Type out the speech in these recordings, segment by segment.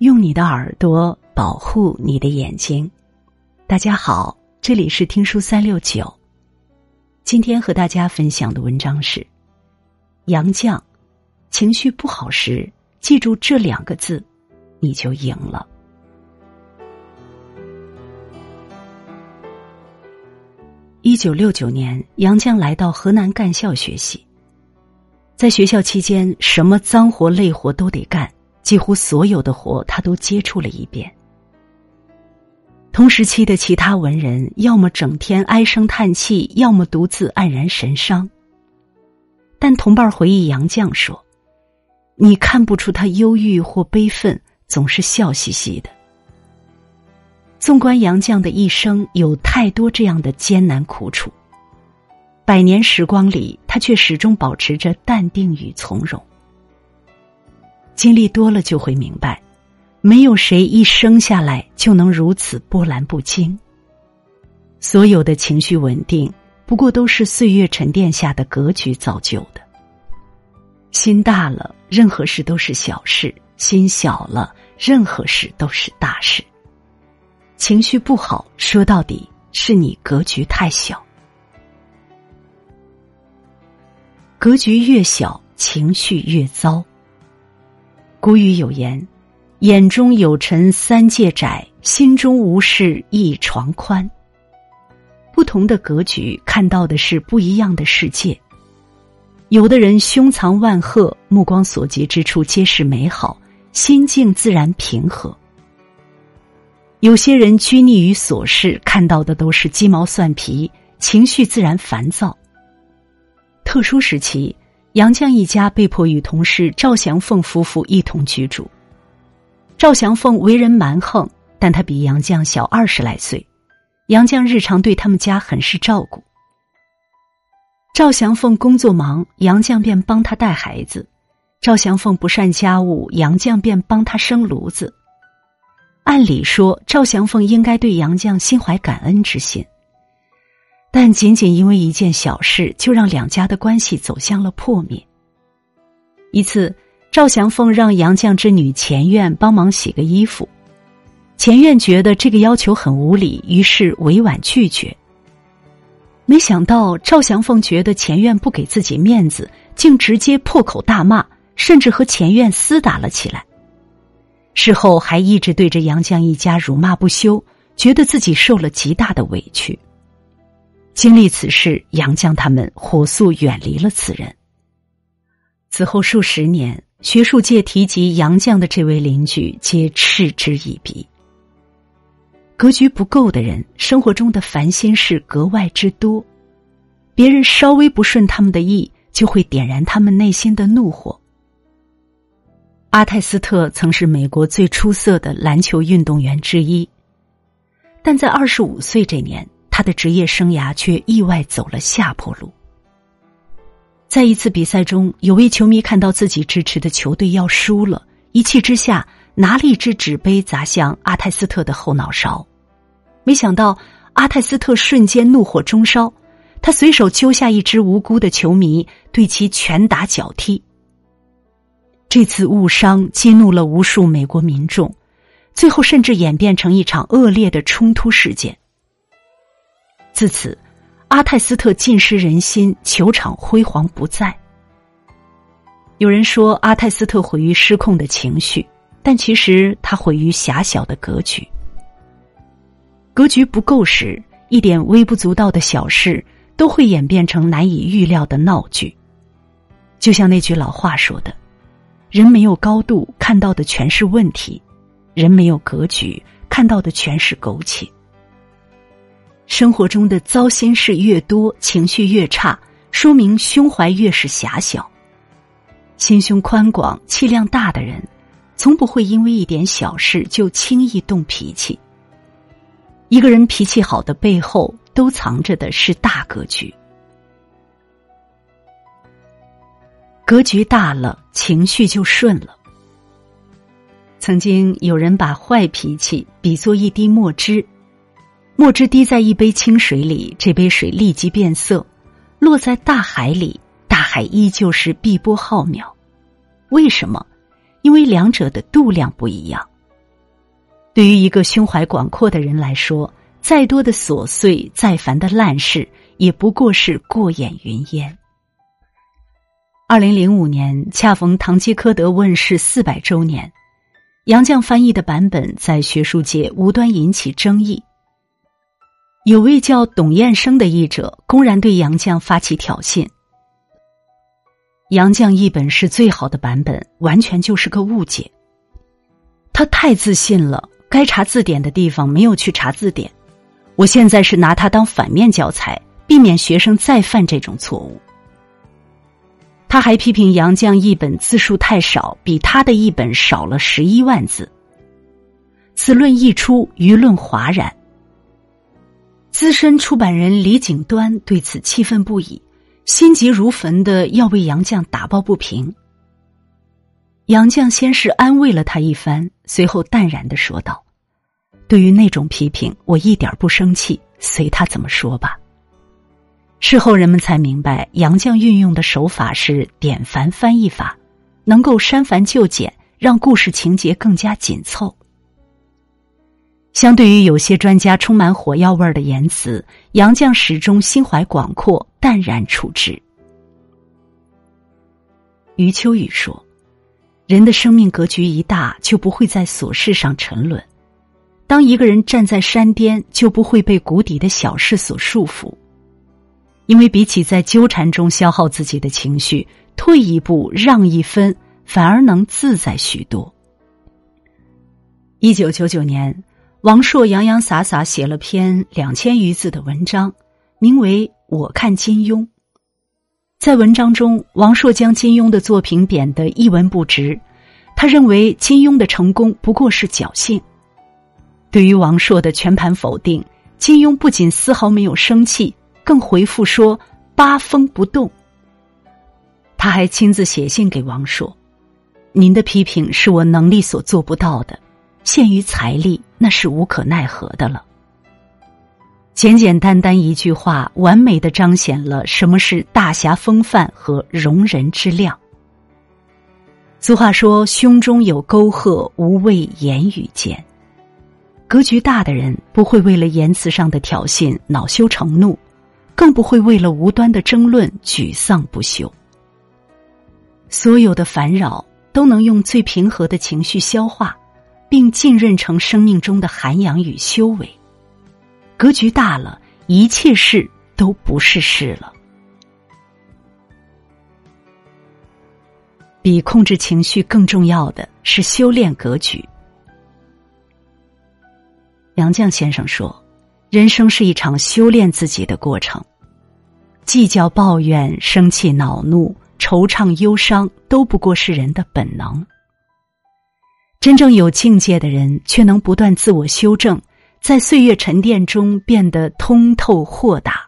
用你的耳朵保护你的眼睛。大家好，这里是听书三六九。今天和大家分享的文章是：杨绛，情绪不好时，记住这两个字，你就赢了。一九六九年，杨绛来到河南干校学习。在学校期间，什么脏活累活都得干。几乎所有的活，他都接触了一遍。同时期的其他文人，要么整天唉声叹气，要么独自黯然神伤。但同伴回忆杨绛说：“你看不出他忧郁或悲愤，总是笑嘻嘻的。”纵观杨绛的一生，有太多这样的艰难苦楚，百年时光里，他却始终保持着淡定与从容。经历多了就会明白，没有谁一生下来就能如此波澜不惊。所有的情绪稳定，不过都是岁月沉淀下的格局造就的。心大了，任何事都是小事；心小了，任何事都是大事。情绪不好，说到底是你格局太小。格局越小，情绪越糟。古语有言：“眼中有尘三界窄，心中无事一床宽。”不同的格局看到的是不一样的世界。有的人胸藏万壑，目光所及之处皆是美好，心境自然平和；有些人拘泥于琐事，看到的都是鸡毛蒜皮，情绪自然烦躁。特殊时期。杨绛一家被迫与同事赵祥凤夫妇一同居住。赵祥凤为人蛮横，但他比杨绛小二十来岁。杨绛日常对他们家很是照顾。赵祥凤工作忙，杨绛便帮他带孩子；赵祥凤不善家务，杨绛便帮他生炉子。按理说，赵祥凤应该对杨绛心怀感恩之心。但仅仅因为一件小事，就让两家的关系走向了破灭。一次，赵祥凤让杨绛之女钱院帮忙洗个衣服，钱院觉得这个要求很无理，于是委婉拒绝。没想到赵祥凤觉得钱院不给自己面子，竟直接破口大骂，甚至和钱院厮打了起来。事后还一直对着杨绛一家辱骂不休，觉得自己受了极大的委屈。经历此事，杨绛他们火速远离了此人。此后数十年，学术界提及杨绛的这位邻居，皆嗤之以鼻。格局不够的人，生活中的烦心事格外之多，别人稍微不顺他们的意，就会点燃他们内心的怒火。阿泰斯特曾是美国最出色的篮球运动员之一，但在二十五岁这年。他的职业生涯却意外走了下坡路。在一次比赛中，有位球迷看到自己支持的球队要输了，一气之下拿了一只纸杯砸向阿泰斯特的后脑勺。没想到阿泰斯特瞬间怒火中烧，他随手揪下一只无辜的球迷，对其拳打脚踢。这次误伤激怒了无数美国民众，最后甚至演变成一场恶劣的冲突事件。自此，阿泰斯特尽失人心，球场辉煌不再。有人说阿泰斯特毁于失控的情绪，但其实他毁于狭小的格局。格局不够时，一点微不足道的小事都会演变成难以预料的闹剧。就像那句老话说的：“人没有高度，看到的全是问题；人没有格局，看到的全是苟且。”生活中的糟心事越多，情绪越差，说明胸怀越是狭小。心胸宽广、气量大的人，从不会因为一点小事就轻易动脾气。一个人脾气好的背后，都藏着的是大格局。格局大了，情绪就顺了。曾经有人把坏脾气比作一滴墨汁。墨汁滴在一杯清水里，这杯水立即变色；落在大海里，大海依旧是碧波浩渺。为什么？因为两者的度量不一样。对于一个胸怀广阔的人来说，再多的琐碎、再烦的烂事，也不过是过眼云烟。二零零五年，恰逢《堂吉诃德》问世四百周年，杨绛翻译的版本在学术界无端引起争议。有位叫董彦生的译者公然对杨绛发起挑衅。杨绛译本是最好的版本，完全就是个误解。他太自信了，该查字典的地方没有去查字典。我现在是拿它当反面教材，避免学生再犯这种错误。他还批评杨绛译本字数太少，比他的译本少了十一万字。此论一出，舆论哗然。资深出版人李景端对此气愤不已，心急如焚的要为杨绛打抱不平。杨绛先是安慰了他一番，随后淡然的说道：“对于那种批评，我一点不生气，随他怎么说吧。”事后人们才明白，杨绛运用的手法是典繁翻译法，能够删繁就简，让故事情节更加紧凑。相对于有些专家充满火药味的言辞，杨绛始终心怀广阔，淡然处之。余秋雨说：“人的生命格局一大，就不会在琐事上沉沦；当一个人站在山巅，就不会被谷底的小事所束缚。”因为比起在纠缠中消耗自己的情绪，退一步让一分，反而能自在许多。一九九九年，王朔洋洋洒洒写了篇两千余字的文章，名为《我看金庸》。在文章中，王朔将金庸的作品贬得一文不值，他认为金庸的成功不过是侥幸。对于王朔的全盘否定，金庸不仅丝毫没有生气。更回复说：“八风不动。”他还亲自写信给王朔：“您的批评是我能力所做不到的，限于财力，那是无可奈何的了。”简简单单一句话，完美的彰显了什么是大侠风范和容人之量。俗话说：“胸中有沟壑，无畏言语间。”格局大的人不会为了言辞上的挑衅恼羞成怒。更不会为了无端的争论沮丧不休。所有的烦扰都能用最平和的情绪消化，并浸润成生命中的涵养与修为。格局大了，一切事都不是事了。比控制情绪更重要的是修炼格局。杨绛先生说：“人生是一场修炼自己的过程。”计较、抱怨、生气、恼怒、惆怅、忧伤，都不过是人的本能。真正有境界的人，却能不断自我修正，在岁月沉淀中变得通透豁达。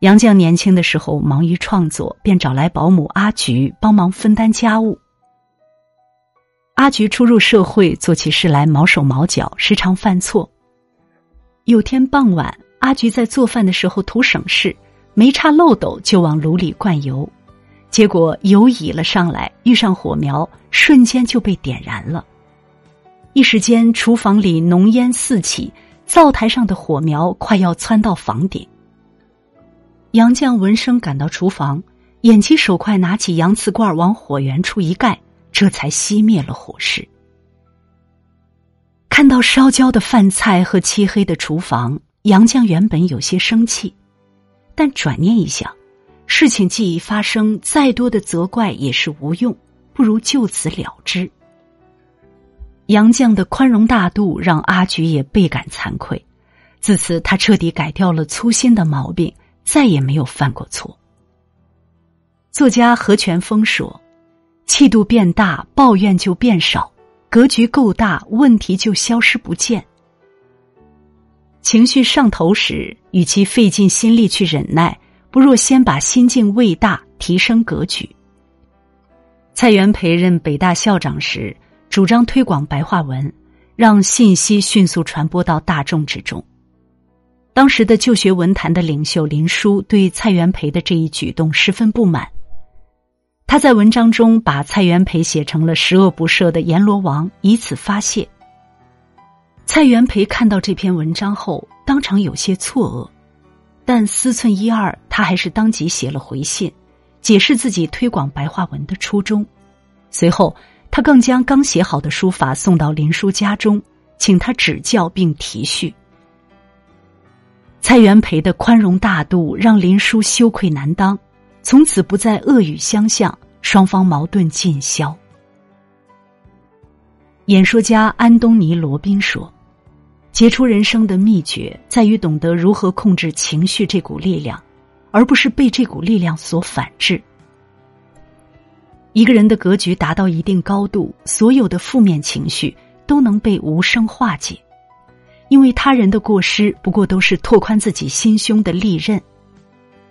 杨绛年轻的时候忙于创作，便找来保姆阿菊帮忙分担家务。阿菊初入社会，做起事来毛手毛脚，时常犯错。有天傍晚。阿菊在做饭的时候图省事，没插漏斗就往炉里灌油，结果油溢了上来，遇上火苗，瞬间就被点燃了。一时间，厨房里浓烟四起，灶台上的火苗快要窜到房顶。杨绛闻声赶到厨房，眼疾手快拿起洋瓷罐往火源处一盖，这才熄灭了火势。看到烧焦的饭菜和漆黑的厨房。杨绛原本有些生气，但转念一想，事情既已发生，再多的责怪也是无用，不如就此了之。杨绛的宽容大度让阿菊也倍感惭愧，自此他彻底改掉了粗心的毛病，再也没有犯过错。作家何全峰说：“气度变大，抱怨就变少；格局够大，问题就消失不见。”情绪上头时，与其费尽心力去忍耐，不若先把心境喂大，提升格局。蔡元培任北大校长时，主张推广白话文，让信息迅速传播到大众之中。当时的旧学文坛的领袖林纾对蔡元培的这一举动十分不满，他在文章中把蔡元培写成了十恶不赦的阎罗王，以此发泄。蔡元培看到这篇文章后，当场有些错愕，但思忖一二，他还是当即写了回信，解释自己推广白话文的初衷。随后，他更将刚写好的书法送到林叔家中，请他指教并题序。蔡元培的宽容大度让林叔羞愧难当，从此不再恶语相向，双方矛盾尽消。演说家安东尼·罗宾说：“杰出人生的秘诀在于懂得如何控制情绪这股力量，而不是被这股力量所反制。一个人的格局达到一定高度，所有的负面情绪都能被无声化解。”因为他人的过失不过都是拓宽自己心胸的利刃，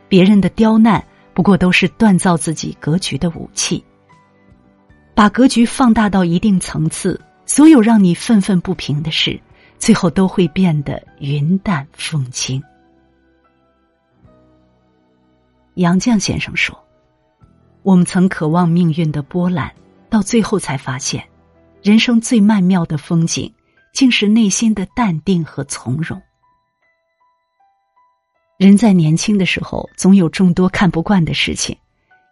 别人的刁难不过都是锻造自己格局的武器。把格局放大到一定层次，所有让你愤愤不平的事，最后都会变得云淡风轻。杨绛先生说：“我们曾渴望命运的波澜，到最后才发现，人生最曼妙的风景。”竟是内心的淡定和从容。人在年轻的时候，总有众多看不惯的事情，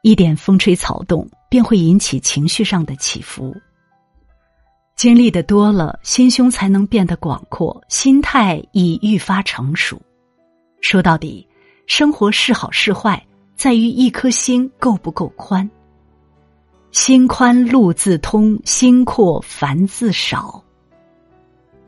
一点风吹草动便会引起情绪上的起伏。经历的多了，心胸才能变得广阔，心态已愈发成熟。说到底，生活是好是坏，在于一颗心够不够宽。心宽路自通，心阔烦自少。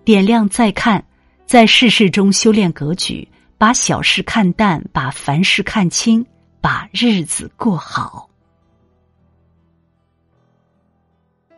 点亮再看，在世事中修炼格局，把小事看淡，把凡事看清，把日子过好。